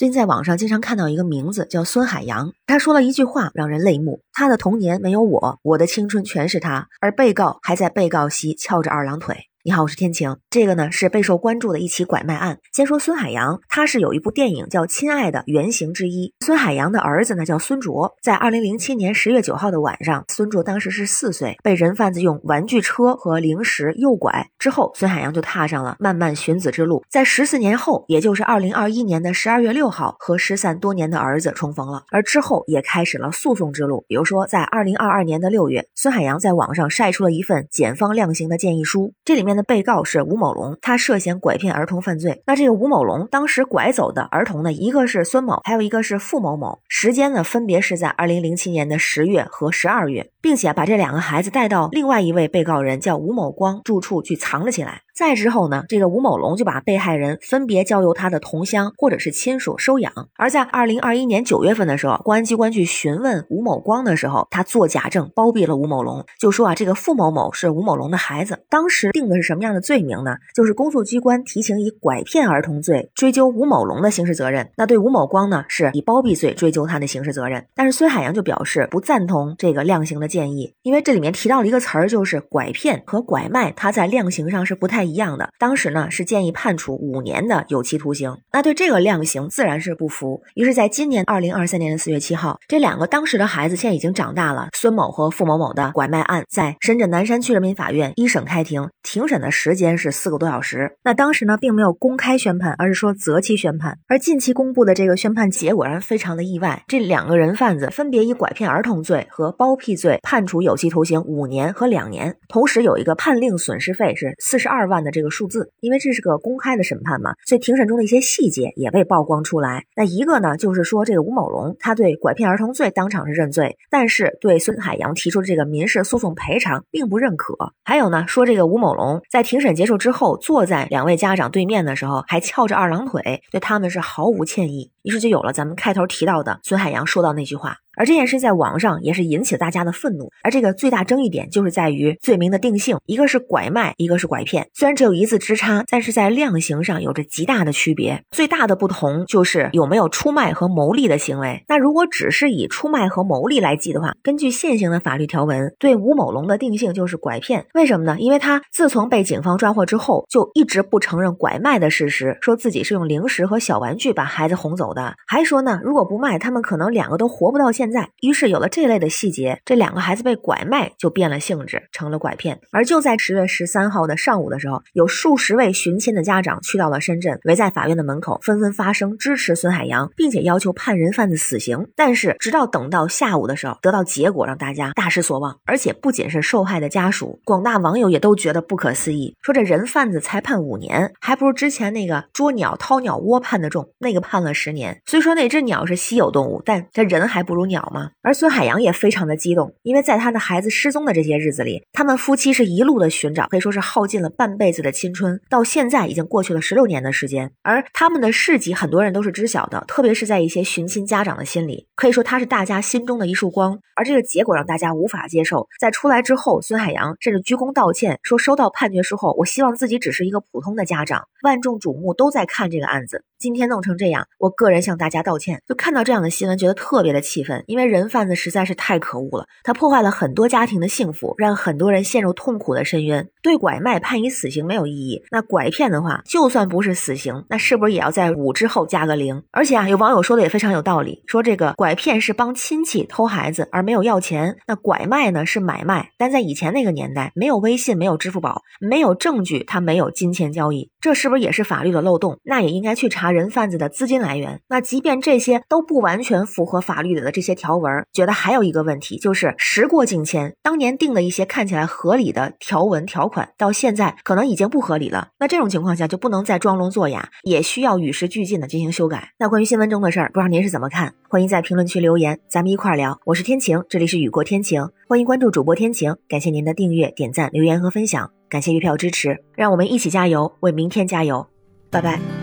最近在网上经常看到一个名字叫孙海洋，他说了一句话让人泪目：他的童年没有我，我的青春全是他，而被告还在被告席翘着二郎腿。你好，我是天晴。这个呢是备受关注的一起拐卖案。先说孙海洋，他是有一部电影叫《亲爱的》原型之一。孙海洋的儿子呢叫孙卓，在二零零七年十月九号的晚上，孙卓当时是四岁，被人贩子用玩具车和零食诱拐之后，孙海洋就踏上了漫漫寻子之路。在十四年后，也就是二零二一年的十二月六号，和失散多年的儿子重逢了。而之后也开始了诉讼之路。比如说，在二零二二年的六月，孙海洋在网上晒出了一份检方量刑的建议书，这里面。的被告是吴某龙，他涉嫌拐骗儿童犯罪。那这个吴某龙当时拐走的儿童呢，一个是孙某，还有一个是付某某。时间呢，分别是在二零零七年的十月和十二月，并且把这两个孩子带到另外一位被告人叫吴某光住处去藏了起来。再之后呢，这个吴某龙就把被害人分别交由他的同乡或者是亲属收养。而在二零二一年九月份的时候，公安机关去询问吴某光的时候，他做假证包庇了吴某龙，就说啊，这个付某某是吴某龙的孩子。当时定的是什么样的罪名呢？就是公诉机关提请以拐骗儿童罪追究吴某龙的刑事责任，那对吴某光呢是以包庇罪追究他的刑事责任。但是孙海洋就表示不赞同这个量刑的建议，因为这里面提到了一个词儿，就是拐骗和拐卖，它在量刑上是不太。一样的，当时呢是建议判处五年的有期徒刑。那对这个量刑自然是不服。于是，在今年二零二三年的四月七号，这两个当时的孩子现在已经长大了。孙某和付某某的拐卖案在深圳南山区人民法院一审开庭，庭审的时间是四个多小时。那当时呢并没有公开宣判，而是说择期宣判。而近期公布的这个宣判结果让人非常的意外，这两个人贩子分别以拐骗儿童罪和包庇罪判处有期徒刑五年和两年，同时有一个判令损失费是四十二万。的这个数字，因为这是个公开的审判嘛，所以庭审中的一些细节也被曝光出来。那一个呢，就是说这个吴某龙他对拐骗儿童罪当场是认罪，但是对孙海洋提出的这个民事诉讼赔偿并不认可。还有呢，说这个吴某龙在庭审结束之后，坐在两位家长对面的时候，还翘着二郎腿，对他们是毫无歉意。于是就有了咱们开头提到的孙海洋说到那句话。而这件事在网上也是引起了大家的愤怒，而这个最大争议点就是在于罪名的定性，一个是拐卖，一个是拐骗。虽然只有一字之差，但是在量刑上有着极大的区别。最大的不同就是有没有出卖和牟利的行为。那如果只是以出卖和牟利来计的话，根据现行的法律条文，对吴某龙的定性就是拐骗。为什么呢？因为他自从被警方抓获之后，就一直不承认拐卖的事实，说自己是用零食和小玩具把孩子哄走的，还说呢，如果不卖，他们可能两个都活不到现。在，于是有了这类的细节，这两个孩子被拐卖就变了性质，成了拐骗。而就在十月十三号的上午的时候，有数十位寻亲的家长去到了深圳，围在法院的门口，纷纷发声支持孙海洋，并且要求判人贩子死刑。但是，直到等到下午的时候，得到结果让大家大失所望。而且，不仅是受害的家属，广大网友也都觉得不可思议，说这人贩子才判五年，还不如之前那个捉鸟掏鸟窝判的重，那个判了十年。虽说那只鸟是稀有动物，但这人还不如鸟。吗？而孙海洋也非常的激动，因为在他的孩子失踪的这些日子里，他们夫妻是一路的寻找，可以说是耗尽了半辈子的青春。到现在已经过去了十六年的时间，而他们的事迹很多人都是知晓的，特别是在一些寻亲家长的心里，可以说他是大家心中的一束光。而这个结果让大家无法接受，在出来之后，孙海洋甚至鞠躬道歉，说收到判决书后，我希望自己只是一个普通的家长，万众瞩目都在看这个案子，今天弄成这样，我个人向大家道歉。就看到这样的新闻，觉得特别的气愤。因为人贩子实在是太可恶了，他破坏了很多家庭的幸福，让很多人陷入痛苦的深渊。对拐卖判以死刑没有意义，那拐骗的话，就算不是死刑，那是不是也要在五之后加个零？而且啊，有网友说的也非常有道理，说这个拐骗是帮亲戚偷孩子，而没有要钱；那拐卖呢是买卖，但在以前那个年代，没有微信，没有支付宝，没有证据，他没有金钱交易，这是不是也是法律的漏洞？那也应该去查人贩子的资金来源。那即便这些都不完全符合法律的这些。条文觉得还有一个问题，就是时过境迁，当年定的一些看起来合理的条文条款，到现在可能已经不合理了。那这种情况下就不能再装聋作哑，也需要与时俱进的进行修改。那关于新闻中的事儿，不知道您是怎么看？欢迎在评论区留言，咱们一块儿聊。我是天晴，这里是雨过天晴，欢迎关注主播天晴，感谢您的订阅、点赞、留言和分享，感谢月票支持，让我们一起加油，为明天加油，拜拜。